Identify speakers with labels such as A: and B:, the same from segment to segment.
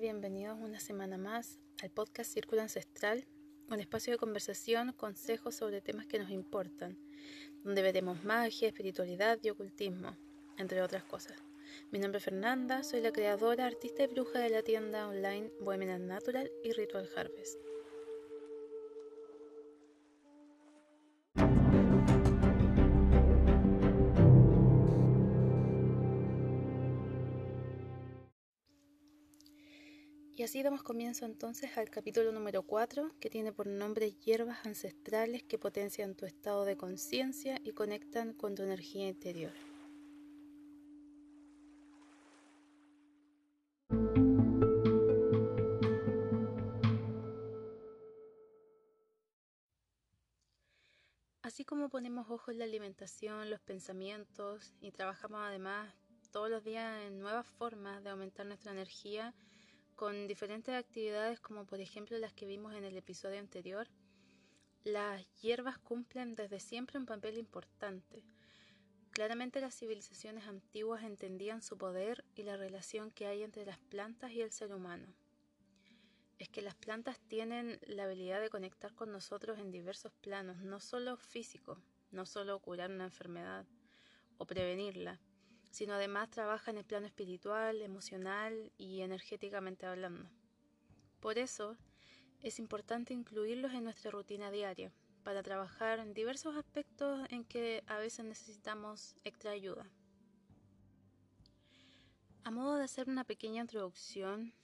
A: Bienvenidos una semana más al podcast Círculo Ancestral, un espacio de conversación, consejos sobre temas que nos importan, donde veremos magia, espiritualidad y ocultismo, entre otras cosas. Mi nombre es Fernanda, soy la creadora, artista y bruja de la tienda online Bohemian Natural y Ritual Harvest. Y así damos comienzo entonces al capítulo número 4, que tiene por nombre Hierbas ancestrales que potencian tu estado de conciencia y conectan con tu energía interior. Así como ponemos ojo en la alimentación, los pensamientos y trabajamos además todos los días en nuevas formas de aumentar nuestra energía, con diferentes actividades como por ejemplo las que vimos en el episodio anterior, las hierbas cumplen desde siempre un papel importante. Claramente las civilizaciones antiguas entendían su poder y la relación que hay entre las plantas y el ser humano. Es que las plantas tienen la habilidad de conectar con nosotros en diversos planos, no solo físico, no solo curar una enfermedad o prevenirla, sino además trabaja en el plano espiritual, emocional y energéticamente hablando. Por eso es importante incluirlos en nuestra rutina diaria para trabajar en diversos aspectos en que a veces necesitamos extra ayuda. A modo de hacer una pequeña introducción,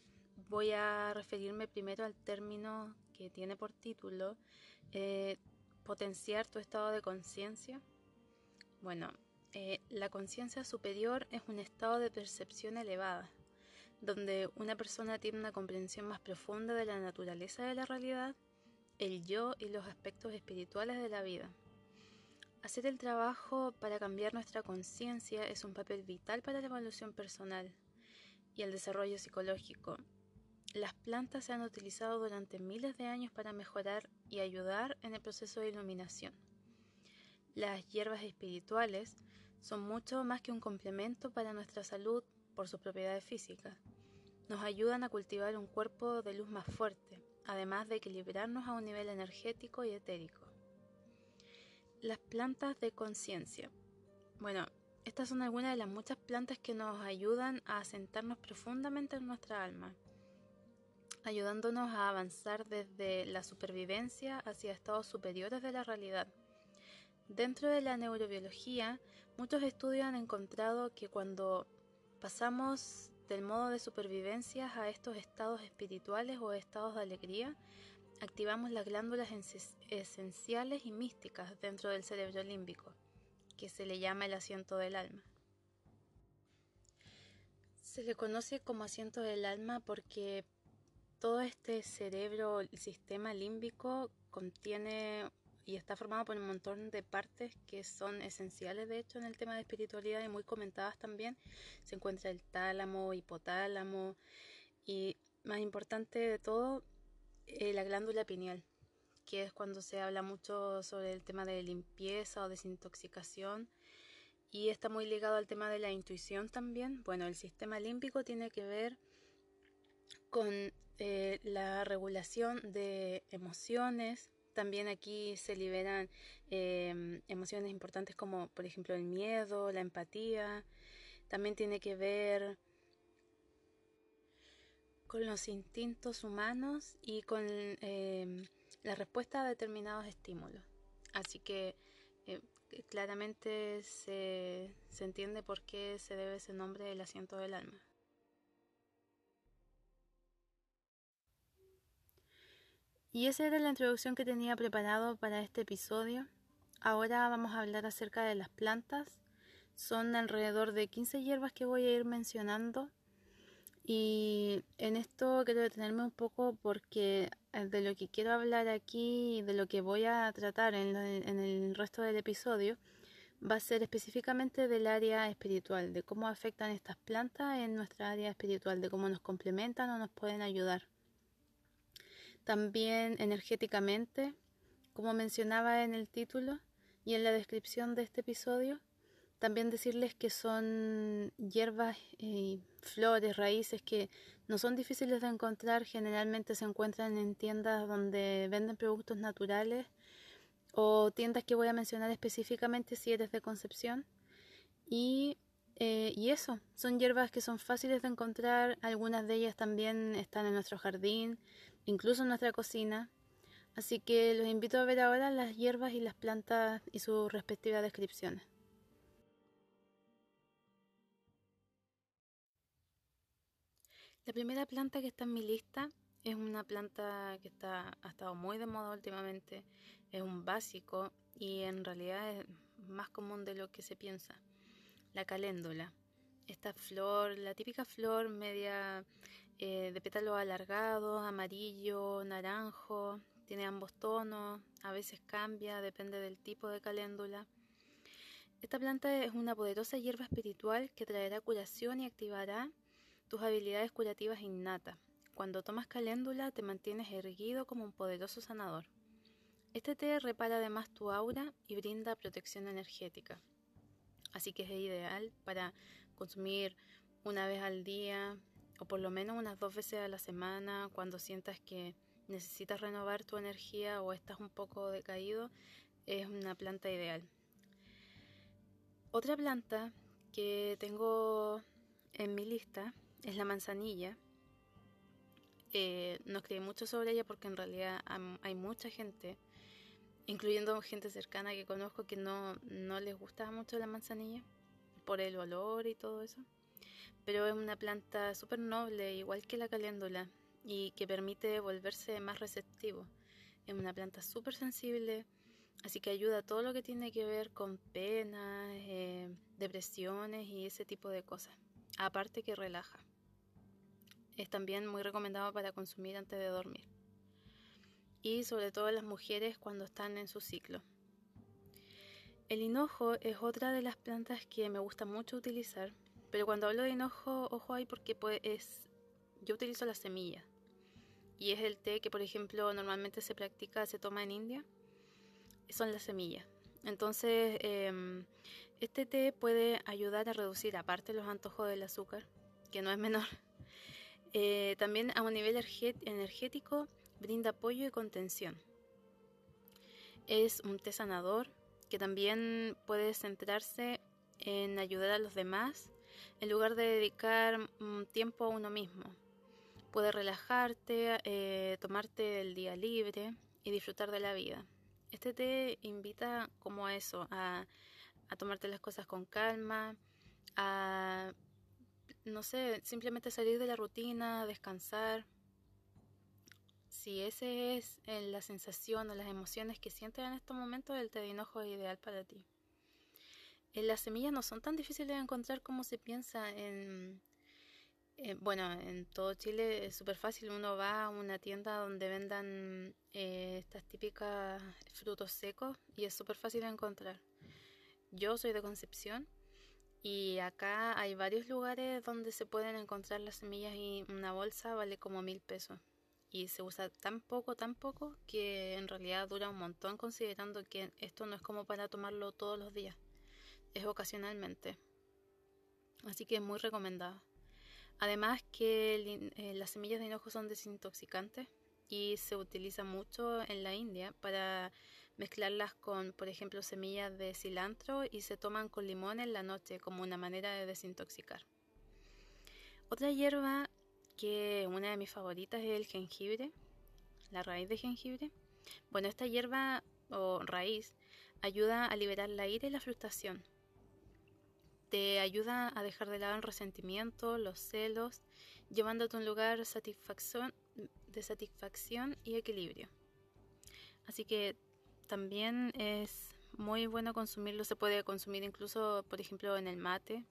A: voy a referirme primero al término que tiene por título eh, potenciar tu estado de conciencia. Bueno, eh, la conciencia superior es un estado de percepción elevada, donde una persona tiene una comprensión más profunda de la naturaleza de la realidad, el yo y los aspectos espirituales de la vida. Hacer el trabajo para cambiar nuestra conciencia es un papel vital para la evolución personal y el desarrollo psicológico. Las plantas se han utilizado durante miles de años para mejorar y ayudar en el proceso de iluminación. Las hierbas espirituales son mucho más que un complemento para nuestra salud por sus propiedades físicas. Nos ayudan a cultivar un cuerpo de luz más fuerte, además de equilibrarnos a un nivel energético y etérico. Las plantas de conciencia. Bueno, estas son algunas de las muchas plantas que nos ayudan a asentarnos profundamente en nuestra alma, ayudándonos a avanzar desde la supervivencia hacia estados superiores de la realidad. Dentro de la neurobiología, muchos estudios han encontrado que cuando pasamos del modo de supervivencia a estos estados espirituales o estados de alegría, activamos las glándulas esenciales y místicas dentro del cerebro límbico, que se le llama el asiento del alma. Se le conoce como asiento del alma porque todo este cerebro, el sistema límbico, contiene y está formado por un montón de partes que son esenciales de hecho en el tema de espiritualidad y muy comentadas también. Se encuentra el tálamo, hipotálamo y más importante de todo, eh, la glándula pineal, que es cuando se habla mucho sobre el tema de limpieza o desintoxicación y está muy ligado al tema de la intuición también. Bueno, el sistema límbico tiene que ver con eh, la regulación de emociones, también aquí se liberan em, emociones importantes como por ejemplo el miedo, la empatía. También tiene que ver con los instintos humanos y con em, la respuesta a determinados estímulos. Así que eh, claramente se, se entiende por qué se debe ese nombre del asiento del alma. Y esa era la introducción que tenía preparado para este episodio. Ahora vamos a hablar acerca de las plantas. Son alrededor de 15 hierbas que voy a ir mencionando. Y en esto quiero detenerme un poco porque eh, de lo que quiero hablar aquí y de lo que voy a tratar en, en el resto del episodio va a ser específicamente del área espiritual, de cómo afectan estas plantas en nuestra área espiritual, de cómo nos complementan o nos pueden ayudar. También energéticamente, como mencionaba en el título y en la descripción de este episodio, también decirles que son hierbas y flores, raíces que No son difíciles de encontrar, generalmente se encuentran en tiendas donde venden productos naturales o tiendas que voy a mencionar específicamente si eres de Concepción. Y, eh, y eso, son hierbas que son fáciles de encontrar, algunas de ellas también están en nuestro jardín, incluso en nuestra cocina. Así que los invito a ver ahora las hierbas y las plantas y sus respectivas descripciones. La primera planta que está en mi lista es una planta que está, ha estado muy de moda últimamente, es un básico y en realidad es más común de lo que se piensa. La caléndula. Esta flor, la típica flor media eh, de pétalos alargados, amarillo, naranjo, tiene ambos tonos, a veces cambia, depende del tipo de caléndula. Esta planta es una poderosa hierba espiritual que traerá curación y activará tus habilidades curativas innatas. Cuando tomas caléndula te mantienes erguido como un poderoso sanador. Este té repara además tu aura y brinda protección energética. Así que es ideal para consumir una vez al día o por lo menos unas dos veces a la semana cuando sientas que necesitas renovar tu energía o estás un poco decaído. Es una planta ideal. Otra planta que tengo en mi lista es la manzanilla. Eh, no escribí mucho sobre ella porque en realidad hay mucha gente, incluyendo gente cercana que conozco, que no, no les gusta mucho la manzanilla por el olor y todo eso. Pero es una planta súper noble, igual que la caléndula, y que permite volverse más receptivo. Es una planta súper sensible, así que ayuda a todo lo que tiene que ver con penas, eh, depresiones y ese tipo de cosas. Aparte que relaja. Es también muy recomendado para consumir antes de dormir. Y sobre todo las mujeres cuando están en su ciclo. El hinojo es otra de las plantas que me gusta mucho utilizar, pero cuando hablo de hinojo, ojo ahí porque pues es, yo utilizo la semilla. Y es el té que, por ejemplo, normalmente se practica, se toma en India. Son las semillas. Entonces, em, este té puede ayudar a reducir, aparte los antojos del azúcar, que no es menor, eh, también a un nivel energético brinda apoyo y contención. Es un té sanador que también puede centrarse en ayudar a los demás en lugar de dedicar tiempo a uno mismo. Puede relajarte, eh, tomarte el día libre y disfrutar de la vida. Este té invita como a eso, a, tomarte las cosas con calma, a no sé, simplemente salir de la rutina, descansar. Si esa es eh, la sensación o las emociones que sientes en estos momentos, el hinojo es ideal para ti. Eh, las semillas no son tan difíciles de encontrar como se piensa en... bueno, en todo Chile es súper fácil. Uno va a una tienda donde vendan eh, estas típicas frutos secos y es súper fácil de encontrar. Yo soy de Concepción y acá hay varios lugares donde se pueden encontrar las semillas y una bolsa vale como mil pesos. Y se usa tan poco, tan poco, que en realidad dura un montón considerando que esto no es como para tomarlo todos los días, es ocasionalmente. Así que es muy recomendado. Además que eh, las semillas de hinojo son desintoxicantes y se utiliza mucho en la India para mezclarlas con, por ejemplo, semillas de cilantro y se toman con limón en la noche como una manera de desintoxicar. Otra hierba que una de mis favoritas es el jengibre, la raíz de jengibre. Bueno, esta hierba o raíz ayuda a liberar la ira y la frustración. Te ayuda a dejar de lado el resentimiento, los celos, llevándote a un lugar de satisfacción y equilibrio. Así que también es muy bueno consumirlo, se puede consumir incluso, por ejemplo, en el mate.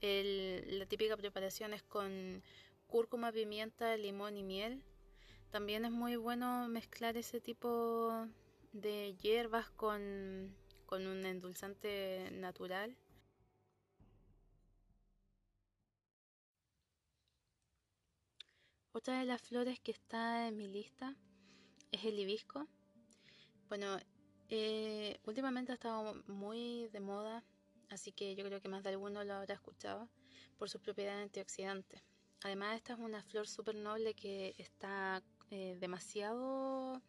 A: la típica preparación es con cúrcuma, pimienta, limón y miel. También es muy bueno mezclar ese tipo de hierbas con, con un endulzante natural. Otra de las flores que está en mi lista es el hibisco. Bueno, eh, últimamente ha estado muy de moda, así que yo creo que más de alguno lo habrá escuchado por sus propiedades antioxidantes. además esta es una flor súper noble que está eh, demasiado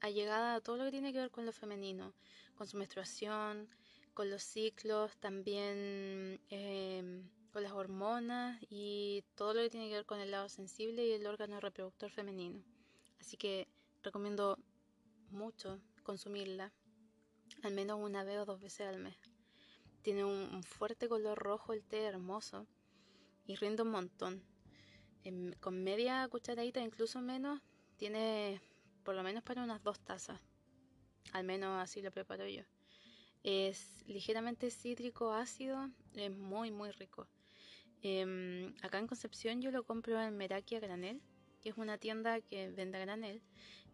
A: allegada a todo lo que tiene que ver con lo femenino, con su menstruación, con los ciclos, también em, con las hormonas y todo lo que tiene que ver con el lado sensible y el órgano reproductor femenino. Así que recomiendo mucho consumirla, al menos una vez o dos veces al mes. Tiene un, fuerte color rojo el té, hermoso, y rinde un montón. con media cucharadita, incluso menos, tiene por lo menos para unas dos tazas. Al menos así lo preparo yo. Es ligeramente cítrico, ácido, es muy, muy rico. Em, acá en Concepción yo lo compro en Meraki granel, que es una tienda que vende a granel.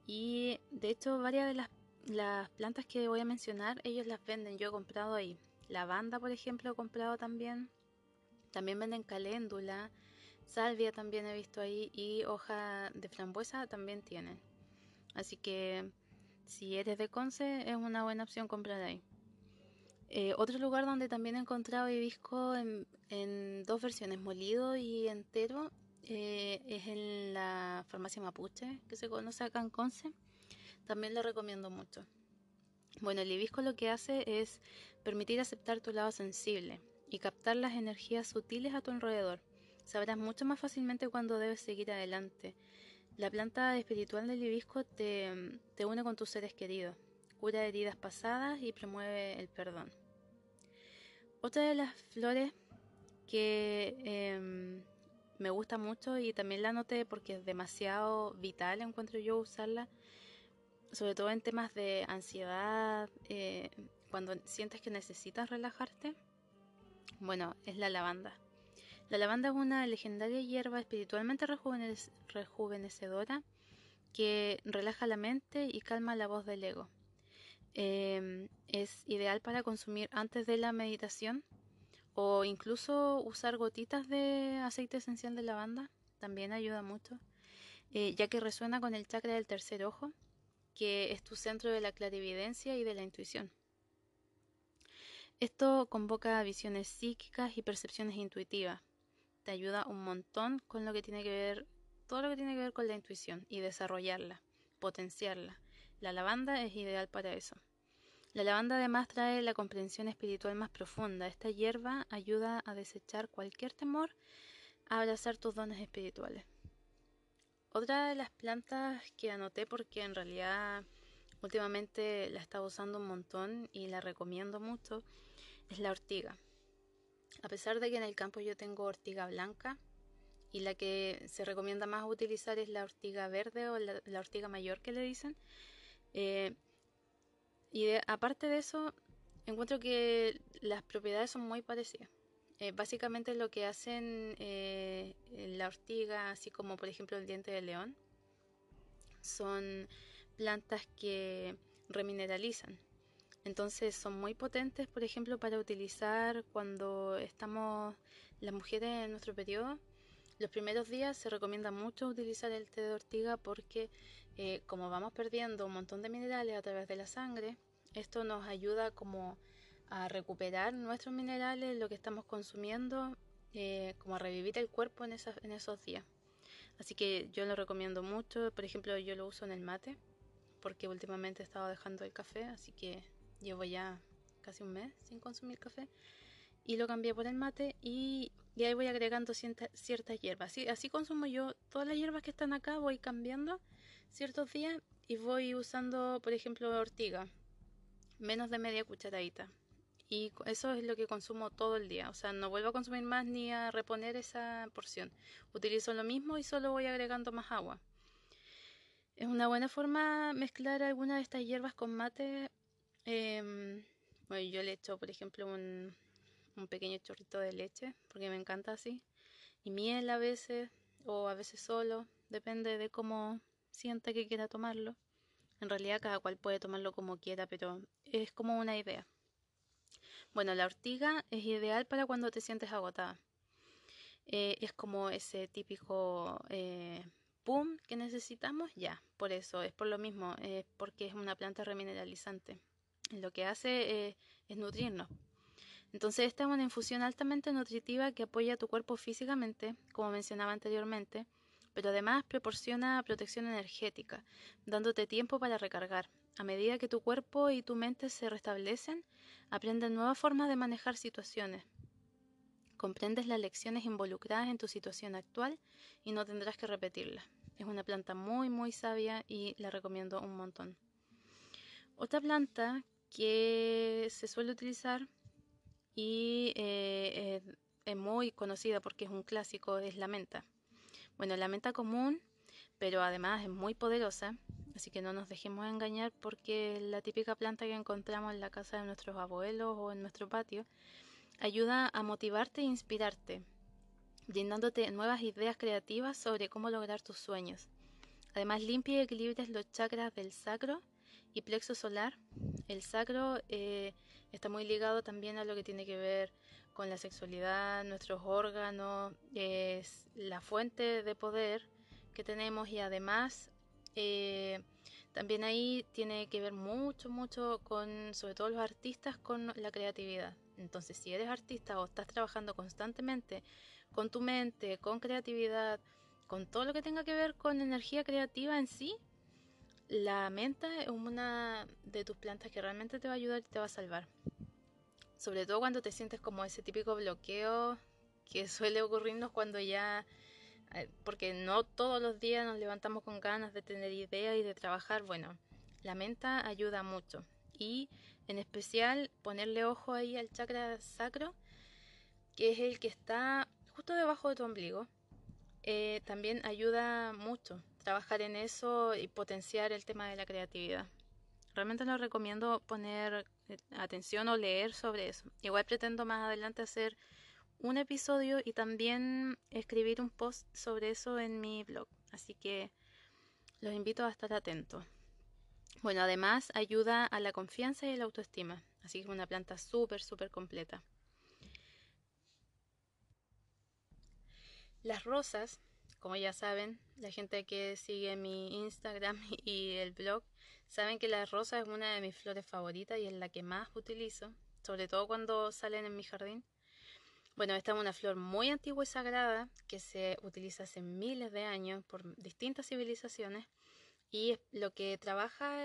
A: Y de hecho varias de las, las plantas que voy a mencionar, ellos las venden. Yo he comprado ahí. Lavanda, por ejemplo, he comprado también. También venden caléndula. Salvia también he visto ahí. Y hoja de frambuesa también tienen. Así que si eres de Conce es una buena opción comprar ahí. Eh, otro lugar donde también he encontrado hibisco en, dos versiones, molido y entero, eh, es en la farmacia Mapuche, que se conoce acá en Conce. También lo recomiendo mucho. Bueno, el hibisco lo que hace es permitir aceptar tu lado sensible y captar las energías sutiles a tu alrededor. Sabrás mucho más fácilmente cuando debes seguir adelante. La planta espiritual del hibisco te, te une con tus seres queridos, cura heridas pasadas y promueve el perdón. Otra de las flores que em, me gusta mucho y también la noté porque es demasiado vital, encuentro yo usarla, sobre todo en temas de ansiedad, eh, cuando sientes que necesitas relajarte. Bueno, es la lavanda. La lavanda es una legendaria hierba espiritualmente rejuvenecedora que relaja la mente y calma la voz del ego. Em, es ideal para consumir antes de la meditación o incluso usar gotitas de aceite esencial de lavanda también ayuda mucho, eh, ya que resuena con el chakra del tercer ojo, que es tu centro de la clarividencia y de la intuición. Esto convoca visiones psíquicas y percepciones intuitivas. Te ayuda un montón con lo que tiene que ver, todo lo que tiene que ver con la intuición y desarrollarla, potenciarla. La lavanda es ideal para eso. La lavanda además trae la comprensión espiritual más profunda. Esta hierba ayuda a desechar cualquier temor a abrazar tus dones espirituales. Otra de las plantas que anoté porque en realidad últimamente la he estado usando un montón y la recomiendo mucho es la ortiga. A pesar de que en el campo yo tengo ortiga blanca y la que se recomienda más utilizar es la ortiga verde o la, la ortiga mayor que le dicen, eh, y aparte de eso, encuentro que las propiedades son muy parecidas. Eh, básicamente lo que hacen eh, la ortiga, así como por ejemplo el diente de león, son plantas que remineralizan. Entonces son muy potentes, por ejemplo, para utilizar cuando estamos las mujeres en nuestro periodo. Los primeros días se recomienda mucho utilizar el té de ortiga porque eh, como vamos perdiendo un montón de minerales a través de la sangre, esto nos ayuda como a recuperar nuestros minerales, lo que estamos consumiendo, eh, como a revivir el cuerpo en, en esos días. Así que yo lo recomiendo mucho. Por ejemplo, yo lo uso en el mate, porque últimamente he estado dejando el café, así que llevo ya casi un mes sin consumir café. Y lo cambié por el mate y, ahí voy agregando ciertas hierbas. Así, así consumo yo todas las hierbas que están acá, voy cambiando ciertos días y voy usando, por ejemplo, ortiga, menos de media cucharadita. Y eso es lo que consumo todo el día. O sea, no vuelvo a consumir más ni a reponer esa porción. Utilizo lo mismo y solo voy agregando más agua. Es una buena forma mezclar alguna de estas hierbas con mate. Em, bueno, yo le echo, por ejemplo, un, un pequeño chorrito de leche, porque me encanta así. Y miel a veces, o a veces solo, depende de cómo sienta que quiera tomarlo. En realidad cada cual puede tomarlo como quiera, pero es como una idea. Bueno, la ortiga es ideal para cuando te sientes agotada. Eh, es como ese típico eh, pum que necesitamos, ya, por eso, es por lo mismo, es porque es una planta remineralizante. Lo que hace es nutrirnos. Entonces esta es una infusión altamente nutritiva que apoya a tu cuerpo físicamente, como mencionaba anteriormente, pero además proporciona protección energética, dándote tiempo para recargar. A medida que tu cuerpo y tu mente se restablecen, aprenden nuevas formas de manejar situaciones. Comprendes las lecciones involucradas en tu situación actual y no tendrás que repetirlas. Es una planta muy muy sabia y la recomiendo un montón. Otra planta que se suele utilizar y eh, es muy conocida porque es un clásico es la menta. Bueno, la menta común, pero además es muy poderosa, así que no nos dejemos engañar porque la típica planta que encontramos en la casa de nuestros abuelos o en nuestro patio ayuda a motivarte e inspirarte, brindándote nuevas ideas creativas sobre cómo lograr tus sueños. Además, limpia y equilibras los chakras del sacro y plexo solar. El sacro eh, está muy ligado también a lo que tiene que ver con la sexualidad, nuestros órganos, es la fuente de poder que tenemos y además eh, también ahí tiene que ver mucho, mucho con, sobre todo los artistas, con la creatividad. Entonces, si eres artista o estás trabajando constantemente con tu mente, con creatividad, con todo lo que tenga que ver con energía creativa en sí, la menta es una de tus plantas que realmente te va a ayudar y te va a salvar. Sobre todo cuando te sientes como ese típico bloqueo que suele ocurrirnos cuando ya, eh, porque no todos los días nos levantamos con ganas de tener ideas y de trabajar. Bueno, la menta ayuda mucho. Y en especial ponerle ojo ahí al chakra sacro, que es el que está justo debajo de tu ombligo. Eh, también ayuda mucho trabajar en eso y potenciar el tema de la creatividad. Realmente no recomiendo poner eh, atención o leer sobre eso. Igual pretendo más adelante hacer un episodio y también escribir un post sobre eso en mi blog. Así que los invito a estar atentos. Bueno, además ayuda a la confianza y la autoestima. Así que es una planta súper, súper completa. Las rosas como ya saben, la gente que sigue mi Instagram y el blog, saben que la rosa es una de mis flores favoritas y es la que más utilizo, sobre todo cuando salen en mi jardín. Bueno, esta es una flor muy antigua y sagrada que se utiliza hace miles de años por distintas civilizaciones y lo que trabaja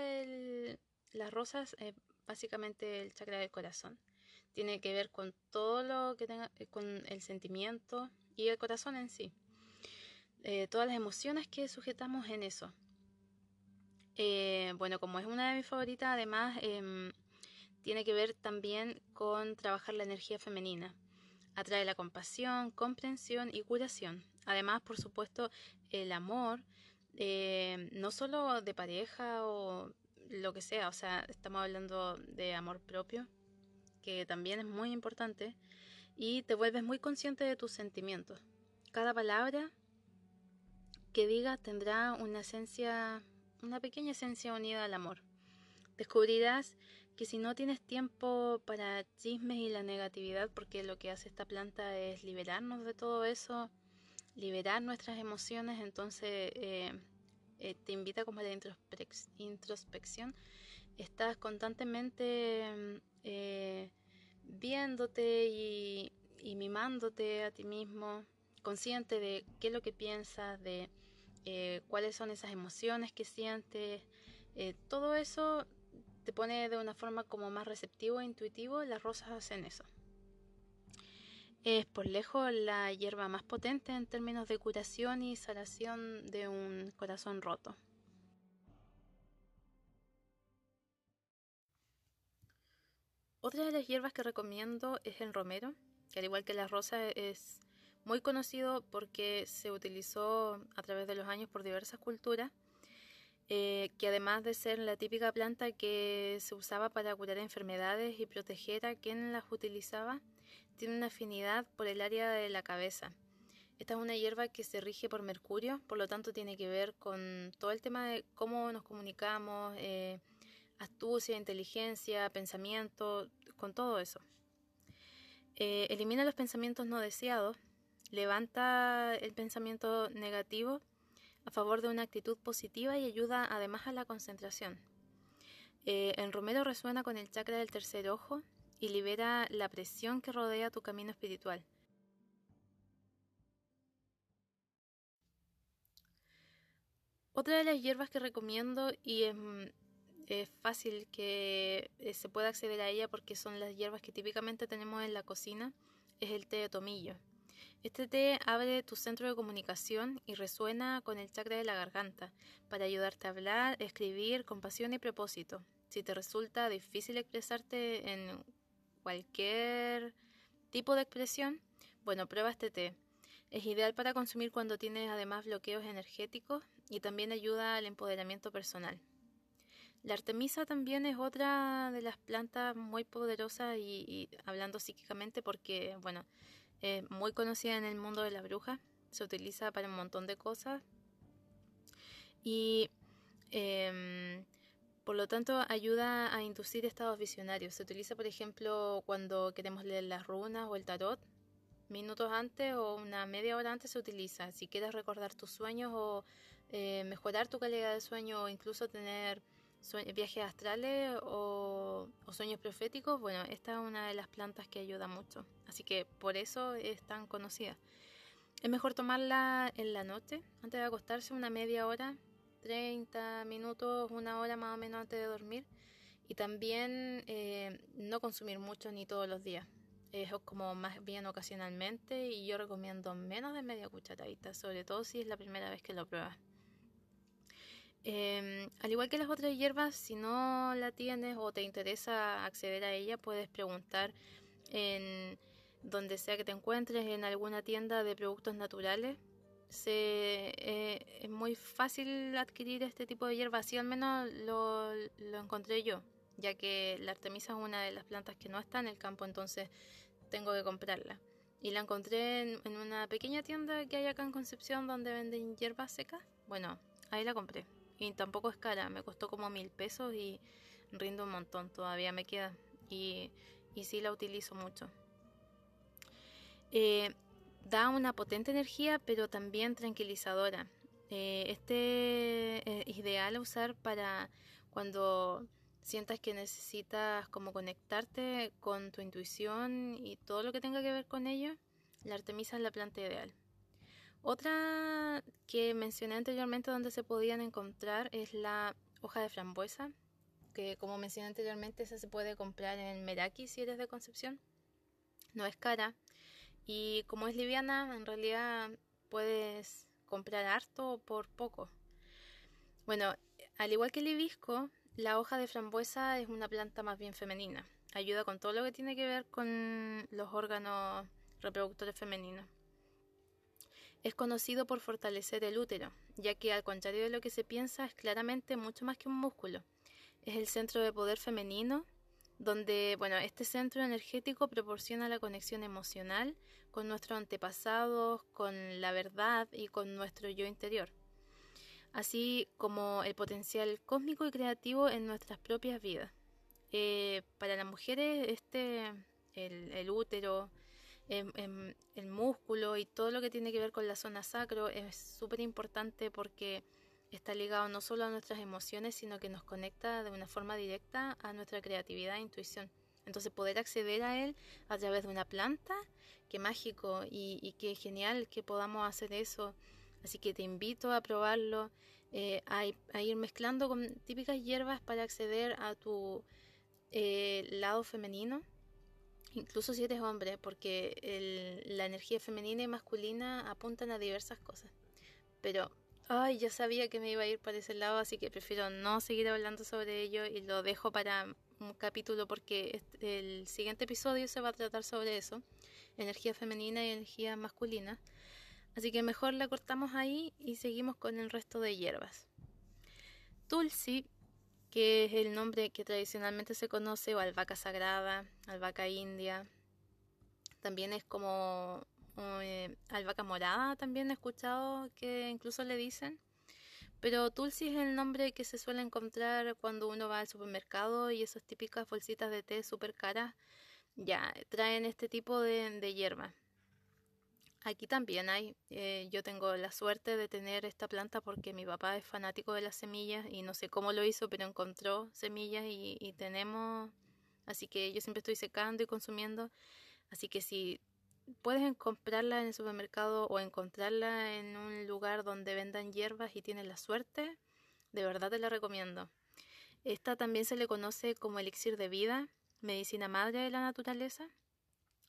A: las rosas es básicamente el chakra del corazón. Tiene que ver con todo lo que tenga con el sentimiento y el corazón en sí. Eh, todas las emociones que sujetamos en eso. Eh, bueno, como es una de mis favoritas, además em, tiene que ver también con trabajar la energía femenina. Atrae la compasión, comprensión y curación. Además, por supuesto, el amor, eh, no solo de pareja o lo que sea, o sea, estamos hablando de amor propio, que también es muy importante, y te vuelves muy consciente de tus sentimientos. Cada palabra que diga tendrá una esencia, una pequeña esencia unida al amor. Descubrirás que si no tienes tiempo para chismes y la negatividad, porque lo que hace esta planta es liberarnos de todo eso, liberar nuestras emociones, entonces eh, eh, te invita como a la introspección. Estás constantemente eh, viéndote y, y mimándote a ti mismo, consciente de qué es lo que piensas, de eh, cuáles son esas emociones que sientes, eh, todo eso te pone de una forma como más receptivo e intuitivo, las rosas hacen eso. Es por lejos la hierba más potente en términos de curación y sanación de un corazón roto. Otra de las hierbas que recomiendo es el romero, que al igual que la rosa es muy conocido porque se utilizó a través de los años por diversas culturas, eh, que además de ser la típica planta que se usaba para curar enfermedades y proteger a quien las utilizaba, tiene una afinidad por el área de la cabeza. Esta es una hierba que se rige por Mercurio, por lo tanto tiene que ver con todo el tema de cómo nos comunicamos, eh, astucia, inteligencia, pensamiento, con todo eso. Eh, elimina los pensamientos no deseados, levanta el pensamiento negativo a favor de una actitud positiva y ayuda además a la concentración. Eh, el romero resuena con el chakra del tercer ojo y libera la presión que rodea tu camino espiritual. Otra de las hierbas que recomiendo y es, es fácil que eh, se pueda acceder a ella porque son las hierbas que típicamente tenemos en la cocina es el té de tomillo. Este té abre tu centro de comunicación y resuena con el chakra de la garganta para ayudarte a hablar, escribir con pasión y propósito. Si te resulta difícil expresarte en cualquier tipo de expresión, bueno, prueba este té. Es ideal para consumir cuando tienes además bloqueos energéticos y también ayuda al empoderamiento personal. La artemisa también es otra de las plantas muy poderosas y, hablando psíquicamente porque, bueno, es muy conocida en el mundo de la bruja, se utiliza para un montón de cosas y em, por lo tanto ayuda a inducir estados visionarios. Se utiliza, por ejemplo, cuando queremos leer las runas o el tarot, minutos antes o una media hora antes se utiliza. Si quieres recordar tus sueños o eh, mejorar tu calidad de sueño o incluso tener viajes astrales o, sueños proféticos, bueno, esta es una de las plantas que ayuda mucho. Así que por eso es tan conocida. Es mejor tomarla en la noche, antes de acostarse, una media hora, 30 minutos, una hora más o menos antes de dormir. Y también eh, no consumir mucho ni todos los días. Es como más bien ocasionalmente y yo recomiendo menos de media cucharadita, sobre todo si es la primera vez que lo pruebas. Em, al igual que las otras hierbas, si no la tienes o te interesa acceder a ella, puedes preguntar en donde sea que te encuentres, en alguna tienda de productos naturales. Eh, es muy fácil adquirir este tipo de hierba, así al menos lo, lo encontré yo, ya que la artemisa es una de las plantas que no está en el campo, entonces tengo que comprarla. Y la encontré en, en una pequeña tienda que hay acá en Concepción donde venden hierbas secas. Bueno, ahí la compré y tampoco es cara, me costó como mil pesos y rindo un montón, todavía me queda y, y sí la utilizo mucho. Eh, da una potente energía pero también tranquilizadora. Eh, este es ideal usar para cuando sientas que necesitas como conectarte con tu intuición y todo lo que tenga que ver con ello, la artemisa es la planta ideal. Otra que mencioné anteriormente donde se podían encontrar es la hoja de frambuesa, que como mencioné anteriormente esa se puede comprar en Meraki si eres de Concepción. No es cara y como es liviana en realidad puedes comprar harto por poco. Bueno, al igual que el hibisco, la hoja de frambuesa es una planta más bien femenina. Ayuda con todo lo que tiene que ver con los órganos reproductores femeninos es conocido por fortalecer el útero, ya que al contrario de lo que se piensa es claramente mucho más que un músculo. Es el centro de poder femenino, donde, bueno, este centro energético proporciona la conexión emocional con nuestros antepasados, con la verdad y con nuestro yo interior, así como el potencial cósmico y creativo en nuestras propias vidas. Eh, para las mujeres, este, el, el útero, el músculo y todo lo que tiene que ver con la zona sacro es súper importante porque está ligado no solo a nuestras emociones, sino que nos conecta de una forma directa a nuestra creatividad e intuición. Entonces poder acceder a él a través de una planta, qué mágico y, y qué genial que podamos hacer eso. Así que te invito a probarlo, eh, a, ir mezclando con típicas hierbas para acceder a tu eh, lado femenino incluso si eres hombre, porque la energía femenina y masculina apuntan a diversas cosas. Pero, ay, yo sabía que me iba a ir para ese lado, así que prefiero no seguir hablando sobre ello y lo dejo para un capítulo porque el siguiente episodio se va a tratar sobre eso, energía femenina y energía masculina. Así que mejor la cortamos ahí y seguimos con el resto de hierbas. Tulsi que es el nombre que tradicionalmente se conoce, o albahaca sagrada, albahaca india. También es como eh, albahaca morada, también he escuchado que incluso le dicen. Pero Tulsi es el nombre que se suele encontrar cuando uno va al supermercado y esas típicas bolsitas de té súper caras ya traen este tipo de, de hierba. Aquí también hay, eh, yo tengo la suerte de tener esta planta porque mi papá es fanático de las semillas y no sé cómo lo hizo, pero encontró semillas y, tenemos así que yo siempre estoy secando y consumiendo, así que si puedes comprarla en el supermercado o encontrarla en un lugar donde vendan hierbas y tienes la suerte, de verdad te la recomiendo. Esta también se le conoce como elixir de vida, medicina madre de la naturaleza.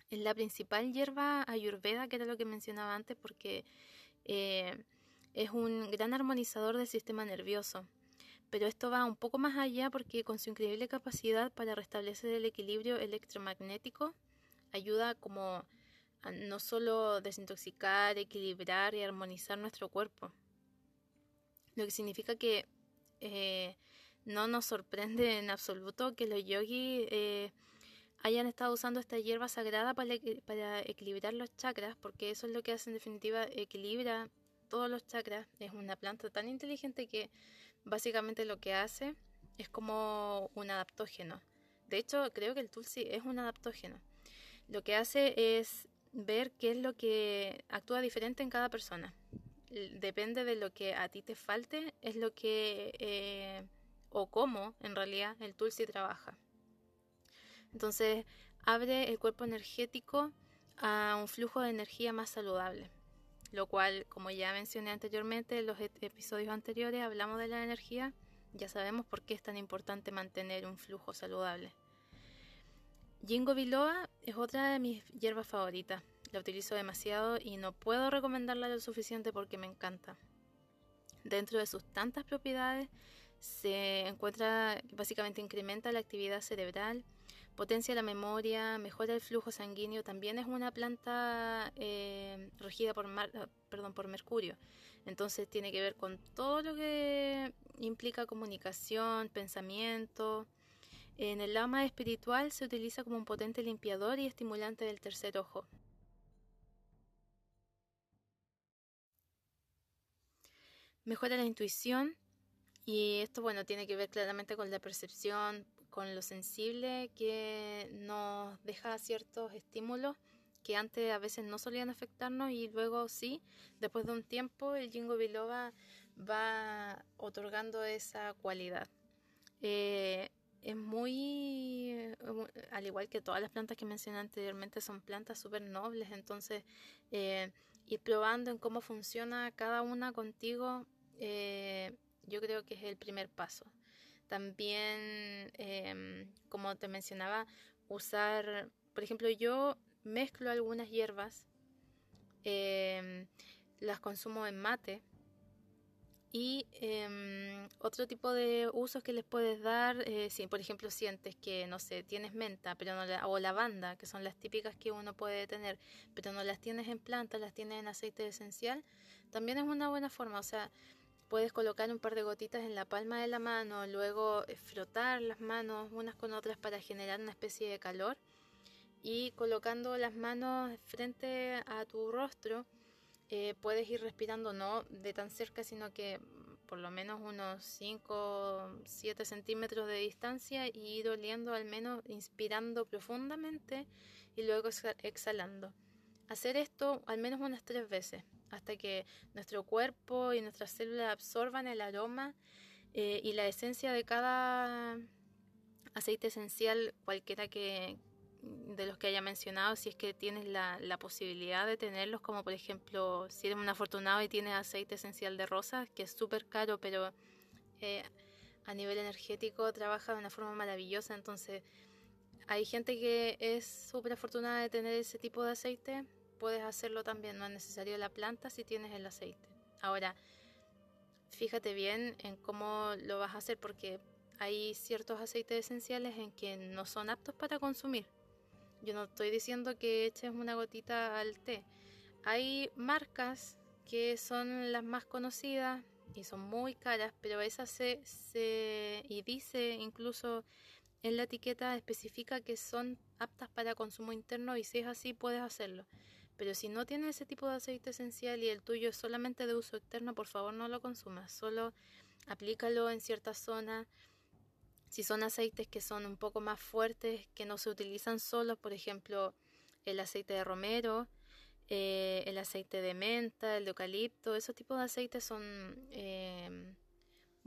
A: Es la principal hierba ayurveda, que era lo que mencionaba antes, porque eh, es un gran armonizador del sistema nervioso. Pero esto va un poco más allá porque con su increíble capacidad para restablecer el equilibrio electromagnético, ayuda como a no solo desintoxicar, equilibrar y armonizar nuestro cuerpo. Lo que significa que eh, no nos sorprende en absoluto que los yogis eh, hayan estado usando esta hierba sagrada para, para, equilibrar los chakras, porque eso es lo que hace en definitiva, equilibra todos los chakras. Es una planta tan inteligente que básicamente lo que hace es como un adaptógeno. De hecho, creo que el tulsi es un adaptógeno. Lo que hace es ver qué es lo que actúa diferente en cada persona. Depende de lo que a ti te falte, es lo que eh, o cómo en realidad el tulsi trabaja. Entonces abre el cuerpo energético a un flujo de energía más saludable, lo cual, como ya mencioné anteriormente en los episodios anteriores, hablamos de la energía, ya sabemos por qué es tan importante mantener un flujo saludable. Jingo biloba es otra de mis hierbas favoritas. La utilizo demasiado y no puedo recomendarla lo suficiente porque me encanta. Dentro de sus tantas propiedades, se encuentra básicamente incrementa la actividad cerebral, potencia la memoria, mejora el flujo sanguíneo. También es una planta eh, regida por, perdón, por Mercurio. Entonces tiene que ver con todo lo que implica comunicación, pensamiento. En el lama espiritual se utiliza como un potente limpiador y estimulante del tercer ojo. Mejora la intuición, y esto, bueno, tiene que ver claramente con la percepción, con lo sensible que nos deja ciertos estímulos que antes a veces no solían afectarnos y luego sí, después de un tiempo el jingo biloba va otorgando esa cualidad. Eh, es muy, al igual que todas las plantas que mencioné anteriormente, son plantas súper nobles, entonces eh, ir probando en cómo funciona cada una contigo eh, yo creo que es el primer paso. También, em, como te mencionaba, usar, por ejemplo, yo mezclo algunas hierbas, em, las consumo en mate y em, otro tipo de usos que les puedes dar, eh, si por ejemplo sientes que, no sé, tienes menta pero no la, o lavanda, que son las típicas que uno puede tener, pero no las tienes en planta, las tienes en aceite esencial, también es una buena forma, o sea, Puedes colocar un par de gotitas en la palma de la mano, luego eh, frotar las manos unas con otras para generar una especie de calor. Y colocando las manos frente a tu rostro eh, puedes ir respirando no de tan cerca sino que por lo menos unos 5 7 centímetros de distancia y ir oliendo al menos inspirando profundamente y luego exhalando. Hacer esto al menos unas tres veces hasta que nuestro cuerpo y nuestras células absorban el aroma eh, y la esencia de cada aceite esencial, cualquiera que de los que haya mencionado, si es que tienes la, posibilidad de tenerlos, como por ejemplo, si eres un afortunado y tienes aceite esencial de rosas, que es súper caro, pero eh, a nivel energético trabaja de una forma maravillosa, entonces hay gente que es súper afortunada de tener ese tipo de aceite puedes hacerlo también, no es necesario la planta si tienes el aceite. Ahora, fíjate bien en cómo lo vas a hacer porque hay ciertos aceites esenciales en que no son aptos para consumir. Yo no estoy diciendo que eches una gotita al té. Hay marcas que son las más conocidas y son muy caras, pero esas se, se y dice incluso en la etiqueta especifica que son aptas para consumo interno y si es así puedes hacerlo. Pero si no tienes ese tipo de aceite esencial y el tuyo es solamente de uso externo, por favor no lo consumas, solo aplícalo en ciertas zonas. Si son aceites que son un poco más fuertes, que no se utilizan solos, por ejemplo, el aceite de romero, eh, el aceite de menta, el de eucalipto, esos tipos de aceites son eh,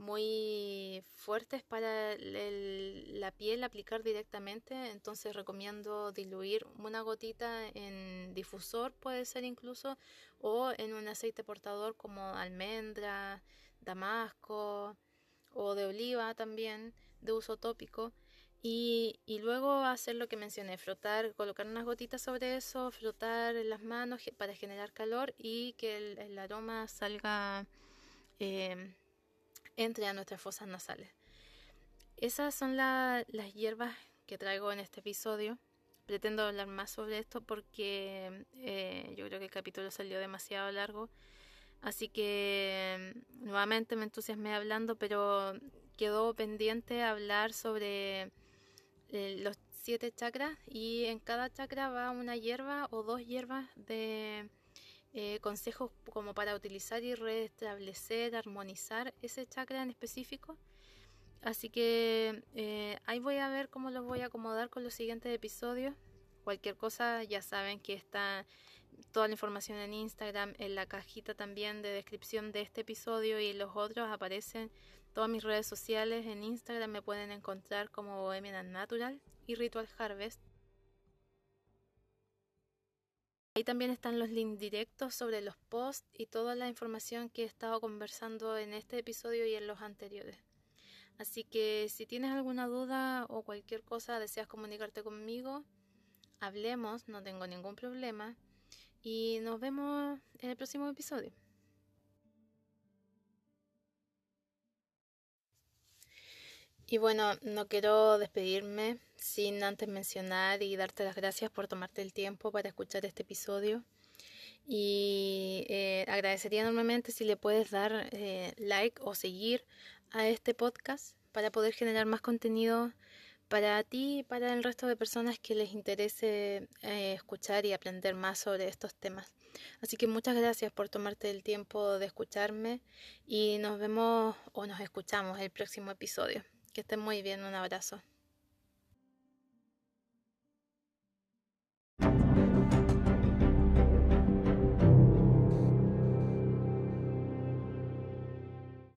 A: muy fuertes para la piel aplicar directamente, entonces recomiendo diluir una gotita en difusor, puede ser incluso, o en un aceite portador como almendra, damasco o de oliva también, de uso tópico. Y, y, luego hacer lo que mencioné, frotar, colocar unas gotitas sobre eso, frotar las manos para generar calor y que el, aroma salga eh, entre a nuestras fosas nasales. Esas son las hierbas que traigo en este episodio. Pretendo hablar más sobre esto porque eh, yo creo que el capítulo salió demasiado largo. Así que nuevamente me entusiasmé hablando, pero quedó pendiente hablar sobre eh, los siete chakras y en cada chakra va una hierba o dos hierbas de eh, consejos como para utilizar y restablecer, armonizar ese chakra en específico. Así que eh, ahí voy a ver cómo los voy a acomodar con los siguientes episodios. Cualquier cosa ya saben que está toda la información en Instagram, en la cajita también de descripción de este episodio y los otros aparecen todas mis redes sociales. En Instagram me pueden encontrar como Bohemian Natural y Ritual Harvest. Ahí también están los links directos sobre los posts y toda la información que he estado conversando en este episodio y en los anteriores. Así que si tienes alguna duda o cualquier cosa, deseas comunicarte conmigo, hablemos, no tengo ningún problema. Y nos vemos en el próximo episodio. Y bueno, no quiero despedirme sin antes mencionar y darte las gracias por tomarte el tiempo para escuchar este episodio. Y eh, agradecería enormemente si le puedes dar eh, like o seguir a este podcast para poder generar más contenido para ti y para el resto de personas que les interese eh, escuchar y aprender más sobre estos temas. Así que muchas gracias por tomarte el tiempo de escucharme y nos vemos o nos escuchamos el próximo episodio. Que estén muy bien, un abrazo.